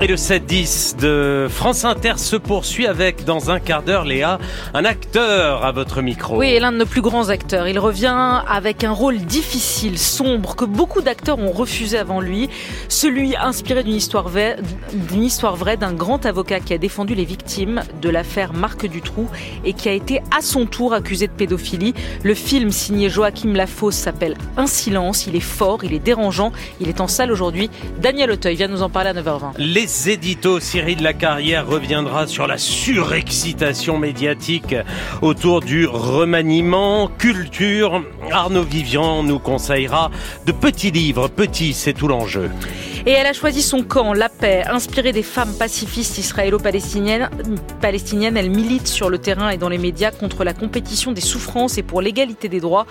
Et le 7-10 de France Inter se poursuit avec, dans un quart d'heure, Léa, un acteur à votre micro. Oui, l'un de nos plus grands acteurs. Il revient avec un rôle difficile, sombre, que beaucoup d'acteurs ont refusé avant lui. Celui inspiré d'une histoire vraie, d'une histoire vraie d'un grand avocat qui a défendu les victimes de l'affaire Marc Dutroux et qui a été à son tour accusé de pédophilie. Le film signé Joachim Lafosse s'appelle Un silence. Il est fort, il est dérangeant. Il est en salle aujourd'hui. Daniel Auteuil vient nous en parler à 9h20. Les éditos, Cyril Lacarrière reviendra sur la surexcitation médiatique autour du remaniement culture. Arnaud Vivian nous conseillera de petits livres. Petits, c'est tout l'enjeu. Et elle a choisi son camp, la paix, inspirée des femmes pacifistes israélo-palestiniennes. Palestiniennes, elle milite sur le terrain et dans les médias contre la compétition des souffrances et pour l'égalité des droits.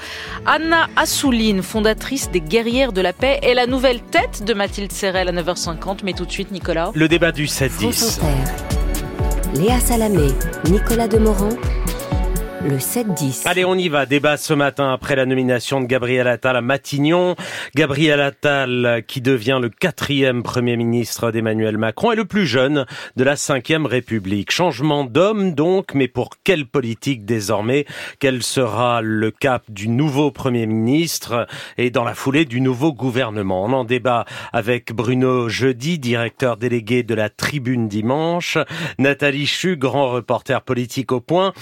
Anna Assouline, fondatrice des Guerrières de la paix, est la nouvelle tête de Mathilde Serrel à 9h50. Mais tout de suite, Nicolas. Le débat du 7-10. Léa Salamé, Nicolas Demorand, le 7-10. Allez, on y va. Débat ce matin après la nomination de Gabriel Attal à Matignon. Gabriel Attal qui devient le quatrième Premier ministre d'Emmanuel Macron et le plus jeune de la Cinquième République. Changement d'homme donc, mais pour quelle politique désormais? Quel sera le cap du nouveau Premier ministre et dans la foulée du nouveau gouvernement? On en débat avec Bruno Jeudi, directeur délégué de la Tribune Dimanche, Nathalie Chu, grand reporter politique au point,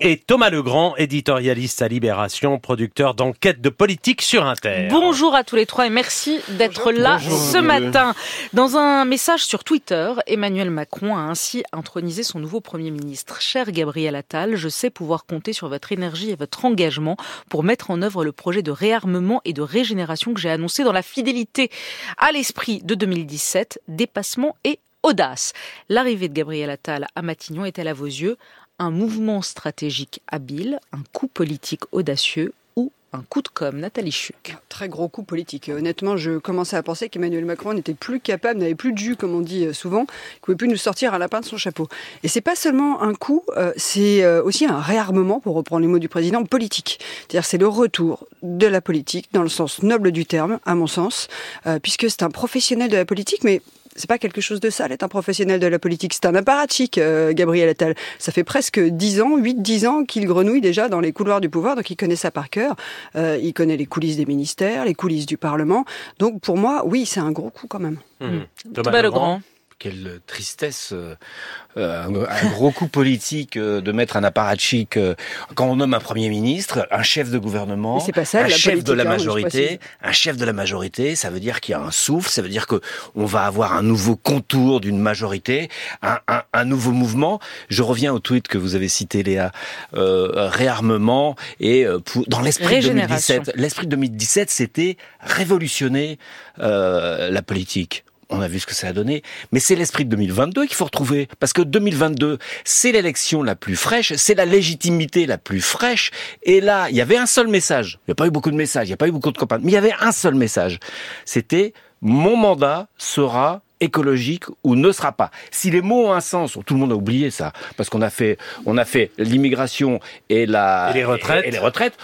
et Thomas Legrand, éditorialiste à Libération, producteur d'enquête de politique sur Inter. Bonjour à tous les trois et merci d'être là ce matin. Dans un message sur Twitter, Emmanuel Macron a ainsi intronisé son nouveau Premier ministre. Cher Gabriel Attal, je sais pouvoir compter sur votre énergie et votre engagement pour mettre en œuvre le projet de réarmement et de régénération que j'ai annoncé dans la fidélité à l'esprit de 2017, dépassement et audace. L'arrivée de Gabriel Attal à Matignon est-elle à vos yeux un mouvement stratégique habile, un coup politique audacieux ou un coup de com, Nathalie Chuc. Très gros coup politique. Honnêtement, je commençais à penser qu'Emmanuel Macron n'était plus capable, n'avait plus de jus, comme on dit souvent, qu'il pouvait plus nous sortir un lapin de son chapeau. Et c'est pas seulement un coup, euh, c'est euh, aussi un réarmement, pour reprendre les mots du président, politique. C'est-à-dire c'est le retour de la politique, dans le sens noble du terme, à mon sens, euh, puisque c'est un professionnel de la politique, mais c'est pas quelque chose de sale être un professionnel de la politique. C'est un apparatchik, euh, Gabriel Attal. Ça fait presque 10 ans, 8-10 ans qu'il grenouille déjà dans les couloirs du pouvoir, donc il connaît ça par cœur. Euh, il connaît les coulisses des ministères, les coulisses du Parlement. Donc pour moi, oui, c'est un gros coup quand même. Mmh. Thomas, Legrand quelle tristesse, euh, un, gros coup politique euh, de mettre un apparatchik euh, quand on nomme un premier ministre, un chef de gouvernement, pas ça, un chef de la hein, majorité, un chef de la majorité, ça veut dire qu'il y a un souffle, ça veut dire que on va avoir un nouveau contour d'une majorité, un, un, un, nouveau mouvement. Je reviens au tweet que vous avez cité, Léa, réarmement et pour, dans l'esprit de 2017, l'esprit de 2017, c'était révolutionner la politique on a vu ce que ça a donné, mais c'est l'esprit de 2022 qu'il faut retrouver, parce que 2022, c'est l'élection la plus fraîche, c'est la légitimité la plus fraîche, et là, il y avait un seul message, il n'y a pas eu beaucoup de messages, il n'y a pas eu beaucoup de campagnes, mais il y avait un seul message, c'était mon mandat sera écologique ou ne sera pas. Si les mots ont un sens, tout le monde a oublié ça, parce qu'on a fait, on a fait l'immigration et la et les retraites. Et les retraites.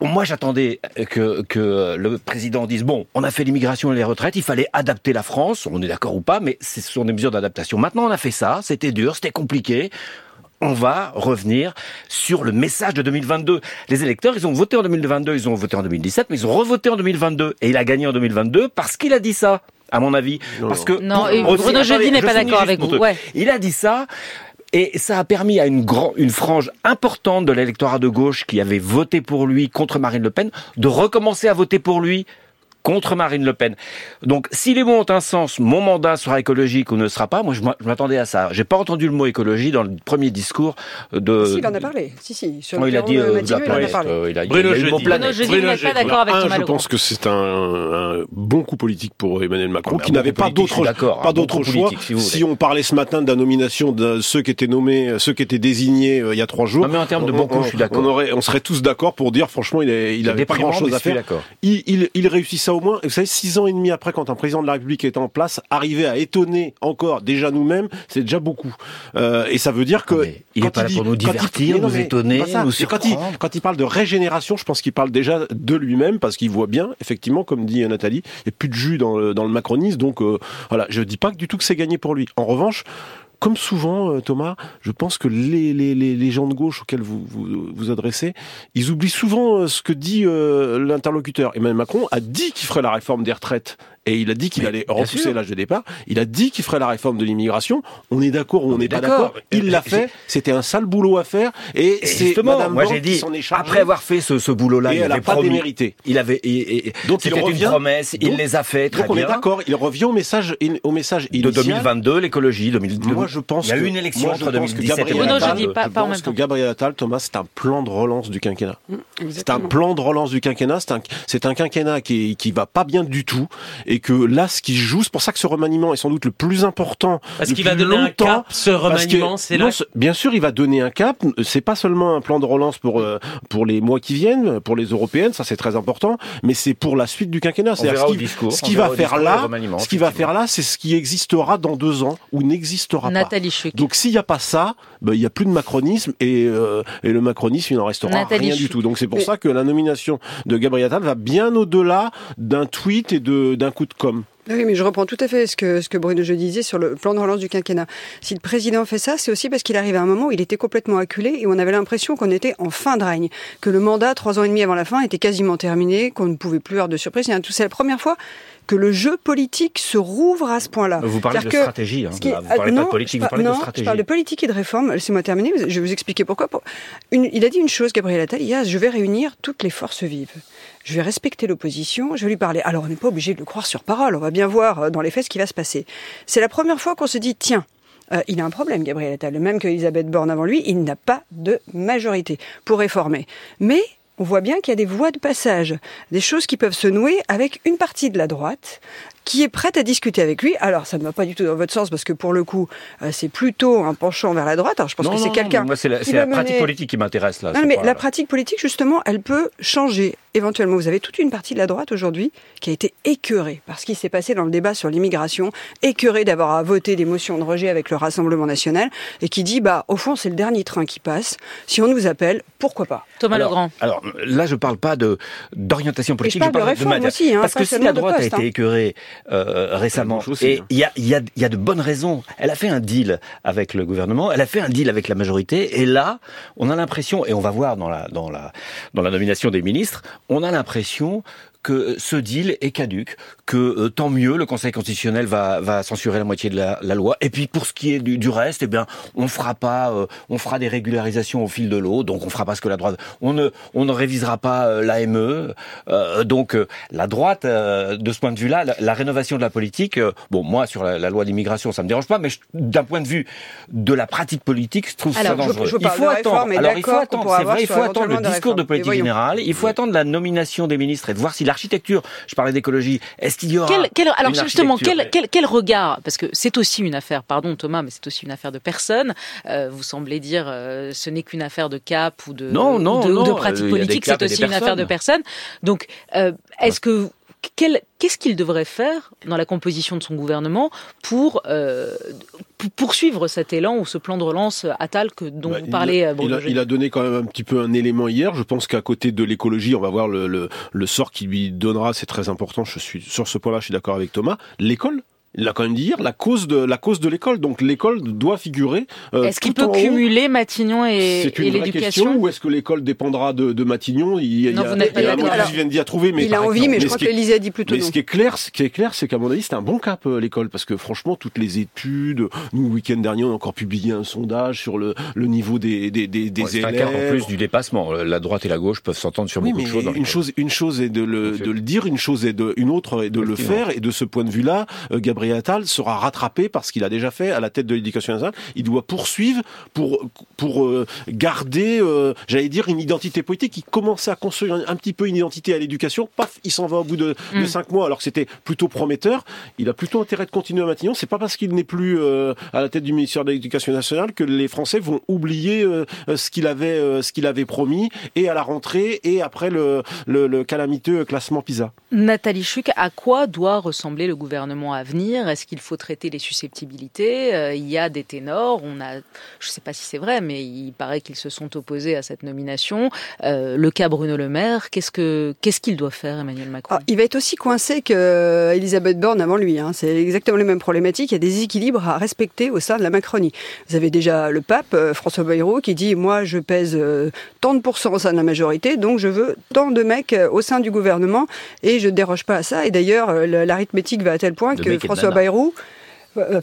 Moi, j'attendais que, que le président dise bon, on a fait l'immigration et les retraites, il fallait adapter la France, on est d'accord ou pas, mais ce sont des mesures d'adaptation. Maintenant, on a fait ça, c'était dur, c'était compliqué. On va revenir sur le message de 2022. Les électeurs, ils ont voté en 2022, ils ont voté en 2017, mais ils ont revoté en 2022. Et il a gagné en 2022 parce qu'il a dit ça à mon avis. Parce que non, Bruno Jeudi n'est pas d'accord avec vous. Ouais. Il a dit ça et ça a permis à une, grand, une frange importante de l'électorat de gauche qui avait voté pour lui contre Marine Le Pen de recommencer à voter pour lui contre Marine Le Pen. Donc, si les mots ont un sens, mon mandat sera écologique ou ne sera pas, moi je m'attendais à ça. J'ai pas entendu le mot écologie dans le premier discours de... Si, il en a parlé. Si, si. Sur le il, a dit, euh, Matignon, il en a parlé. Euh, il a, Bruno, il a Jeudi. Bruno Jeudi n'est pas d'accord avec Thomas Je pense que c'est un, un, bon coup politique pour Emmanuel Macron, qui n'avait pas d'autre pas d'autre choix. Si, si on parlait ce matin de la nomination de ceux qui étaient nommés, ceux qui étaient désignés euh, il y a trois jours. Non, mais en termes de bon coup, je suis d'accord. On, aurait, on serait tous d'accord pour dire, franchement, il, il avait pas grand chose à faire. Il, il, il réussit ça au moins, vous savez, six ans et demi après, quand un président de la République est en place, arriver à étonner encore déjà nous-mêmes, c'est déjà beaucoup. Euh, et ça veut dire que il est pas là pour nous divertir, nous étonner, nous surprendre. Quand il, quand il parle de régénération, je pense qu'il parle déjà de lui-même parce qu'il voit bien, effectivement, comme dit Nathalie, il n'y a plus de jus dans le, dans le macronisme. Donc euh, voilà, je dis pas du tout que c'est gagné pour lui. En revanche, comme souvent, euh, Thomas, je pense que les, gens de gauche auxquels vous vous, vous adressez, ils oublient souvent euh, ce que dit euh, l'interlocuteur. Emmanuel Macron a dit qu'il ferait la réforme des retraites et il a dit qu'il allait repousser l'âge de départ. Il a dit qu'il ferait la réforme de l'immigration. On est d'accord ou on n'est pas d'accord. Il l'a fait. C'était un sale boulot à faire. Et, c'est Madame moi j'ai dit, après avoir fait ce, ce boulot-là, il n'a pas démérité. Il avait, donc il revient. Une promesse, il les a fait. Très donc on est d'accord. Il revient au message, au message initial. De 2022, l'écologie. Moi, je pense. Il y a eu une élection entre 2017 et 2022. Je pense que Gabriel Attal, Thomas, c'est un plan de relance du quinquennat. Mm, c'est un plan de relance du quinquennat. C'est un, quinquennat qui, qui va pas bien du tout et que là, ce qui joue. C'est pour ça que ce remaniement est sans doute le plus important. Parce qu'il va donner un cap, ce remaniement, c'est là. Bien sûr, il va donner un cap. C'est pas seulement un plan de relance pour euh, pour les mois qui viennent, pour les européennes, ça c'est très important, mais c'est pour la suite du quinquennat. C'est ce qui, ce qui va faire là, ce qui va faire là, c'est ce qui existera dans deux ans ou n'existera pas. Donc s'il n'y a pas ça, ben, il n'y a plus de macronisme et, euh, et le macronisme il n'en restera rien du tout. Donc c'est pour ça que la nomination de Gabriel Attal va bien au-delà d'un tweet et d'un coup de com'. Oui, mais je reprends tout à fait ce que, ce que Bruno je disait sur le plan de relance du quinquennat. Si le président fait ça, c'est aussi parce qu'il arrive à un moment où il était complètement acculé et on avait l'impression qu'on était en fin de règne, que le mandat, trois ans et demi avant la fin, était quasiment terminé, qu'on ne pouvait plus avoir de surprise. C'est la première fois que le jeu politique se rouvre à ce point-là. Vous parlez de stratégie, hein, vous parlez pas de politique, vous parlez de stratégie. je parle de politique et de réforme. Laissez-moi terminer, je vais vous expliquer pourquoi. il a dit une chose, Gabriel Attal, il a, je vais réunir toutes les forces vives je vais respecter l'opposition, je vais lui parler. Alors on n'est pas obligé de le croire sur parole, on va bien voir euh, dans les faits ce qui va se passer. C'est la première fois qu'on se dit, tiens, euh, il a un problème, Gabriel Attal. Le même qu'Elisabeth Borne avant lui, il n'a pas de majorité pour réformer. Mais on voit bien qu'il y a des voies de passage, des choses qui peuvent se nouer avec une partie de la droite qui est prête à discuter avec lui. Alors, ça ne va pas du tout dans votre sens parce que pour le coup, euh, c'est plutôt un penchant vers la droite. Alors, je pense que c'est quelqu'un. Moi, c'est la, la pratique politique qui m'intéresse là. Non, mais la pratique politique, justement, elle peut changer éventuellement. Vous avez toute une partie de la droite aujourd'hui qui a été écœurée par ce qui s'est passé dans le débat sur l'immigration, écœurée d'avoir à voter des motions de rejet avec le Rassemblement national et qui dit, bah, au fond, c'est le dernier train qui passe. Si on nous appelle, pourquoi pas? Thomas Legrand. Alors là, je parle pas de d'orientation politique. je parle, de réforme aussi, hein, parce que si la droite a été hein. écœurée euh, récemment. Et il y a, y, a, y a de bonnes raisons. Elle a fait un deal avec le gouvernement, elle a fait un deal avec la majorité, et là, on a l'impression, et on va voir dans la, dans la, dans la nomination des ministres, on a l'impression que ce deal est caduque, que euh, tant mieux, le Conseil constitutionnel va, va censurer la moitié de la, la, loi. Et puis pour ce qui est du, du reste, eh bien, on fera pas, euh, on fera des régularisations au fil de l'eau, donc on fera pas ce que la droite, on ne, on ne révisera pas euh, l'AME. donc la droite, de ce point de vue-là, la, rénovation de la politique, bon, moi sur la, loi d'immigration, ça me dérange pas, mais d'un point de vue de la pratique politique, je trouve ça dangereux. il faut attendre. Alors il faut attendre, c'est vrai, il faut attendre le discours de politique générale, il faut attendre la nomination des ministres et de voir si l'architecture, je parlais d'écologie, est-ce qu'il y aura quel, alors justement, quel, quel, quel, regard? Parce que c'est aussi une affaire, pardon Thomas, mais c'est aussi une affaire de personne. Euh, vous semblez dire euh, ce n'est qu'une affaire de cap ou de, non, non, de, non, de pratique politique, c'est aussi une affaire de personne. Donc, euh, est-ce que qu'est-ce qu'il devrait faire dans la composition de son gouvernement pour, euh, poursuivre cet élan ou ce plan de relance Attal que, dont bah, parlait euh, il a, il, a, donné quand même un petit peu un élément hier. Je pense qu'à côté de l'écologie, on va voir le, le, le sort qu'il lui donnera. C'est très important. Je suis sur ce point-là, je suis d'accord avec Thomas. L'école il l'a quand même dit hier, la cause de la cause de l'école. Donc l'école doit figurer. Euh, est-ce qu'il peut cumuler Matignon et, et l'éducation Ou est-ce que l'école dépendra de, de Matignon? Il y a, non, vous n'êtes pas d'accord. Il d'y trouver, mais il a envie, mais, je crois que l'Élysée a dit plutôt mais ce qui est clair, ce qui est clair, c'est qu'à mon avis, c'est un bon cap euh, l'école, parce que franchement, toutes les études. Nous, le week-end dernier, on a encore publié un sondage sur le, le niveau des des des, des élèves. C'est un cas en plus du dépassement. La droite et la gauche peuvent s'entendre sur beaucoup de choses. une chose, une chose est de le de le dire, une chose est de une autre est de le faire. Et de ce point de vue-là, euh, Gabriel Gabriel Attal sera rattrapé par ce qu'il a déjà fait à la tête de l'éducation nationale. Il doit poursuivre pour pour euh, garder, euh, j'allais dire, une identité politique. Il commençait à construire un, petit peu une identité à l'éducation. Paf, il s'en va au bout de, de, mm. cinq mois, alors que c'était plutôt prometteur. Il a plutôt intérêt de continuer à Matignon. C'est pas parce qu'il n'est plus euh, à la tête du ministère de l'Éducation nationale que les Français vont oublier ce qu'il avait ce qu'il avait promis et à la rentrée et après le, le, le calamiteux classement PISA. Nathalie Chuc, à quoi doit ressembler le gouvernement à venir? Est-ce qu'il faut traiter les susceptibilités? Il y a des ténors. On a, je ne sais pas si c'est vrai, mais il paraît qu'ils se sont opposés à cette nomination. Euh, le cas Bruno Le Maire, qu'est-ce que qu'est-ce qu'il doit faire, Emmanuel Macron? Ah, Il va être aussi coincé que Elisabeth Borne avant lui. Hein. C'est exactement les mêmes problématiques. Il y a des équilibres à respecter au sein de la Macronie. Vous avez déjà le pape euh, François Bayrou qui dit moi je pèse euh, tant de pourcents au sein de la majorité, donc je veux tant de mecs au sein du gouvernement et je ne déroge pas à ça. Et d'ailleurs l'arithmétique va à tel point que François Bayrou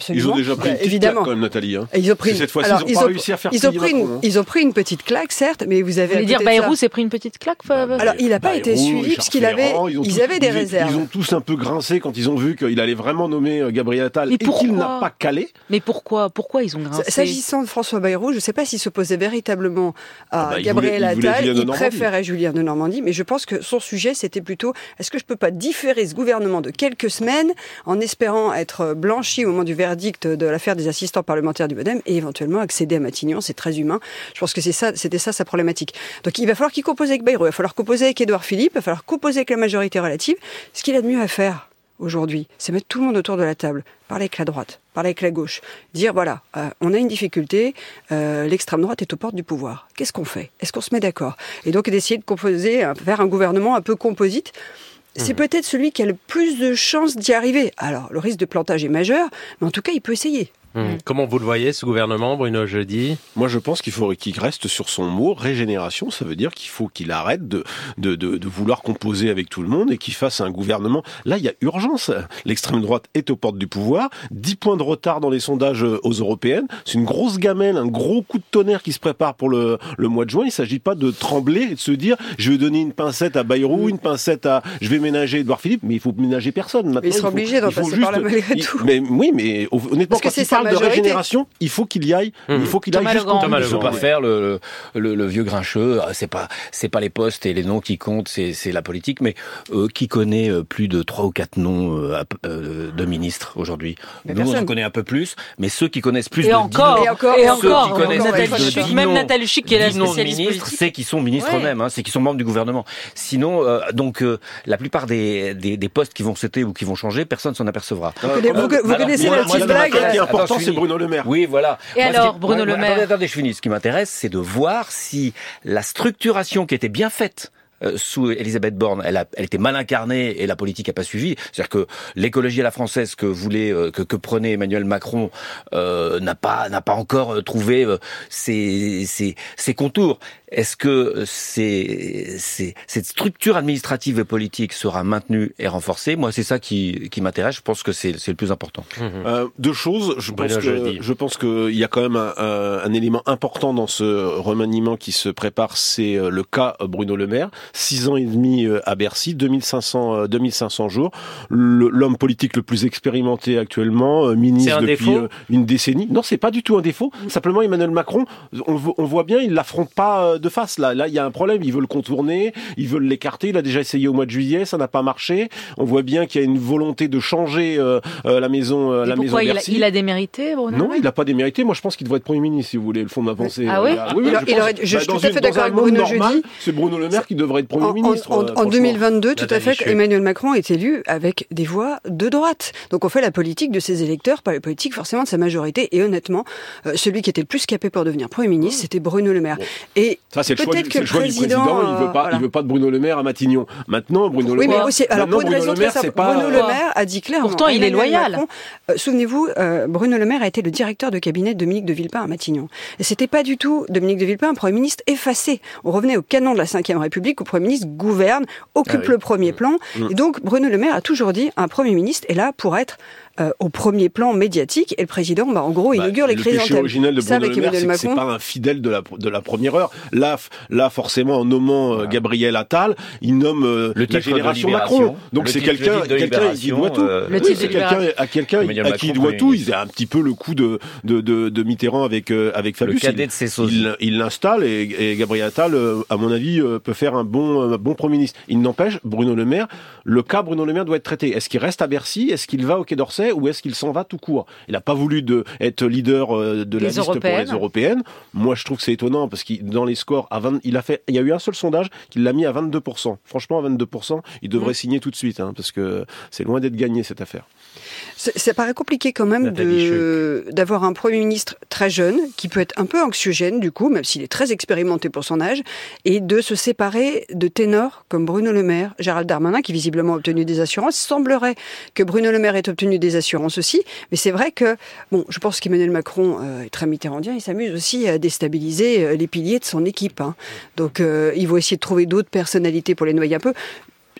ils ont déjà pris une petite claque quand même, Nathalie. Hein. Ils ont pris. Cette fois-ci, ils, ont pas réussi à faire ils ont pris une, hein. Ils ont pris une petite claque, certes, mais vous avez. Vous dire Bayrou s'est pris une petite claque Alors, il n'a pas été suivi parce qu'il avait. Ils, avaient des réserves. Ils ont tous un peu grincé quand ils ont vu qu'il allait vraiment nommer euh, Gabriel Attal et qu'il n'a pas calé. Mais pourquoi Pourquoi ils ont grincé? S'agissant de François Bayrou, je ne sais pas s'il s'opposait véritablement à ah bah, Gabriel Attal. Il préférait Julien de Normandie, mais je pense que son sujet c'était plutôt est-ce que je peux pas différer ce gouvernement de quelques semaines en espérant être blanchi au moment du verdict de l'affaire des assistants parlementaires du Modem et éventuellement accéder à Matignon. C'est très humain. Je pense que c'est ça, c'était ça sa problématique. Donc il va falloir qu'il compose avec Bayrou, il va falloir composer avec Édouard Philippe, il va falloir composer avec la majorité relative. Ce qu'il a de mieux à faire aujourd'hui, c'est mettre tout le monde autour de la table, parler avec la droite, parler avec la gauche, dire voilà, euh, on a une difficulté, euh, l'extrême droite est aux portes du pouvoir. Qu'est-ce qu'on fait? Est-ce qu'on se met d'accord? Et donc d'essayer de composer, faire un gouvernement un peu composite c'est mmh. peut-être celui qui a le plus de chances d'y arriver. Alors, le risque de plantage est majeur, mais en tout cas, il peut essayer. Mmh. Mmh. Comment vous le voyez, ce gouvernement, Bruno Jeudi Moi, je pense qu'il faut qu'il reste sur son mot. Régénération, ça veut dire qu'il faut qu'il arrête de, de, de, de, vouloir composer avec tout le monde et qu'il fasse un gouvernement. Là, il y a urgence. L'extrême droite est aux portes du pouvoir. 10 points de retard dans les sondages aux européennes. C'est une grosse gamelle, un gros coup de tonnerre qui se prépare pour le, le mois de juin. Il ne s'agit pas de trembler et de se dire je vais donner une pincette à Bayrou, une pincette à... Je vais ménager Edouard Philippe, mais il faut ménager personne. Maintenant, il sera obligé d'en passer par là malgré tout. Mais, oui, mais honnêtement, quand de régénération, il faut qu'il y aille. Il faut qu'il aille jusqu'au Il ne faut pas faire le, le, le, vieux grincheux. Ah, c'est pas c'est pas les postes et les noms qui comptent, c'est la politique. Mais euh, qui connaît euh, plus de trois ou quatre noms euh, de ministres aujourd'hui Nous, on en connaît un peu plus, mais ceux qui connaissent plus et de encore, et encore, et encore, qui connaissent plus de même Nathalie Chic qui est la spécialiste ministre, c'est qui sont ministres eux-mêmes, hein, c'est qui sont membres du gouvernement. Sinon, donc la plupart des, des, des, postes qui vont sauter ou qui vont changer, personne s'en apercevra. Vous, vous connaissez la petite blague important, c'est Bruno Le Maire. Oui, voilà. Et alors, Bruno Le Maire Attendez, je finis. Ce qui m'intéresse, c'est de voir si la structuration qui était bien faite sous Elisabeth Borne, elle, a, elle était mal incarnée et la politique n'a pas suivi. C'est-à-dire que l'écologie à la française que voulait, euh, que, que prenait Emmanuel Macron euh, n'a pas n'a pas encore trouvé ses, ses, ses contours. Est-ce que c'est, cette structure administrative et politique sera maintenue et renforcée? Moi, c'est ça qui, qui m'intéresse. Je pense que c'est, le plus important. Mmh. Euh, deux choses. Je pense, que, je pense qu'il y a quand même un, un, élément important dans ce remaniement qui se prépare. C'est euh, le cas Bruno Le Maire. Six ans et demi euh, à Bercy, 2500, 2500 jours. l'homme politique le plus expérimenté actuellement, ministre depuis une décennie. Non, c'est pas du tout un défaut. Simplement, Emmanuel Macron, on, on voit bien, il l'affronte pas de face. Là, là, il y a un problème. Ils veulent contourner, ils veulent l'écarter. Il a déjà essayé au mois de juillet, ça n'a pas marché. On voit bien qu'il y a une volonté de changer euh, euh, la maison, euh, la maison il a, il a démérité, Bruno Non, il n'a pas démérité. Moi, je pense qu'il devrait être premier ministre, si vous voulez, le fond de ma pensée. Ah oui, oui, je, suis tout à fait d'accord avec Bruno. C'est Bruno Le Maire qui devrait être premier ministre. En, 2022, tout à fait, Emmanuel Macron est élu avec des voix de droite. Donc on fait la politique de ses électeurs, pas la politique forcément de sa majorité. Et honnêtement, celui qui était le plus capé pour devenir Premier ministre, c'était Bruno Le Maire. Et peut-être que le président, il veut pas, il veut pas de Bruno Le Maire à Matignon. Maintenant, Bruno Le Maire. Oui, alors pour une raison très simple, Bruno Le Maire a dit clairement. Pourtant, il est loyal. Euh, souvenez-vous, euh, Bruno Le Maire a été le directeur de cabinet de Dominique de Villepin à Matignon. Et c'était pas du tout Dominique de Villepin, un Premier ministre effacé. On revenait au canon de la Ve République où le Premier ministre gouverne, occupe ah le premier plan. Mm. Et donc, Bruno Le Maire a toujours dit un Premier ministre est là pour être au premier plan médiatique. Et le président, bah, en gros, Bah, inaugure les le péché originel de Bruno Le Maire, c'est que c'est Macron. pas un fidèle de la, de la première heure. Là, là forcément, en nommant euh, Gabriel Attal, il nomme euh, Le la génération. Macron. Donc c'est quelqu'un, qui doit tout. euh, Le Oui, titre c'est quelqu'un à quelqu'un à qui il doit tout. Il a un petit peu le coup de de, de, de Mitterrand avec euh, avec Le Fabius. cadet Il- de ses sosies. il il l'installe et, et Gabriel Attal, euh, à mon avis, euh, peut faire un bon euh, bon premier ministre. Il n'empêche, Bruno Le Maire, le cas Bruno Le Maire doit être traité. Est-ce qu'il reste à Bercy? Est-ce qu'il va au Quai d'Orsay? Ou est-ce qu'il s'en va tout court? Il n'a pas voulu de, être leader euh, de la Les liste pour les européennes. Moi, je trouve que c'est étonnant parce qu'il dans les scores, à 20, il a fait, il y a eu un seul sondage qui l'a mis à 22 Franchement, à 22 il devrait Mmh. signer tout de suite, hein, parce que c'est loin d'être gagné cette affaire. Ça, paraît compliqué quand même d'avoir un Premier ministre très jeune, qui peut être un peu anxiogène du coup, même s'il est très expérimenté pour son âge, et de se séparer de ténors comme Bruno Le Maire, Gérald Darmanin, qui visiblement a obtenu des assurances. Il semblerait que Bruno Le Maire ait obtenu des assurances aussi, mais c'est vrai que, bon, je pense qu'Emmanuel Macron euh, est très mitterrandien, il s'amuse aussi à déstabiliser euh, les piliers de son équipe. hein. Donc euh, il va essayer de trouver d'autres personnalités pour les noyer un peu.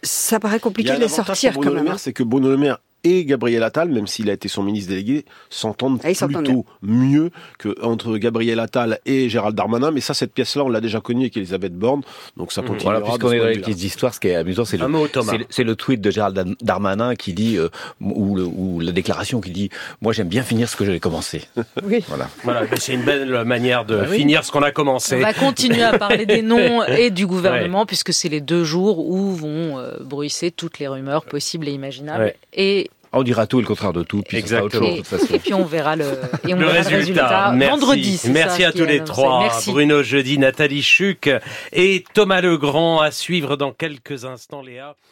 Ça paraît compliqué de les sortir quand même. Maire, hein. c'est que Bruno Le Maire et Gabriel Attal, même s'il a été son ministre délégué, s'entendent Ah, plutôt mieux que entre Gabriel Attal et Gérald Darmanin. Mais ça, cette pièce-là, on l'a déjà connue avec Elisabeth Borne, donc ça Mhm. continuera. Voilà, puisqu'on est dans les petites histoires, ce qui est amusant, c'est Un le, c'est tweet de Gérald Darmanin qui dit, euh, ou, le- ou la déclaration qui dit, moi j'aime bien finir ce que j'ai commencé. Oui. Voilà. Voilà, mais c'est une belle manière de Bah oui. finir ce qu'on a On commencé. va continuer à parler des noms et du gouvernement puisque c'est les deux jours où vont euh, bruisser toutes les rumeurs possibles et imaginables. Ouais. Et, On dira tout et le contraire de tout, puis ça sera autre chose Exactement. de toute façon. et puis on verra le, et on le verra résultat. Merci. vendredi. Merci ça à tous les trois. Merci. Bruno Jeudi, Nathalie Chuc et Thomas Legrand à suivre dans quelques instants, Léa.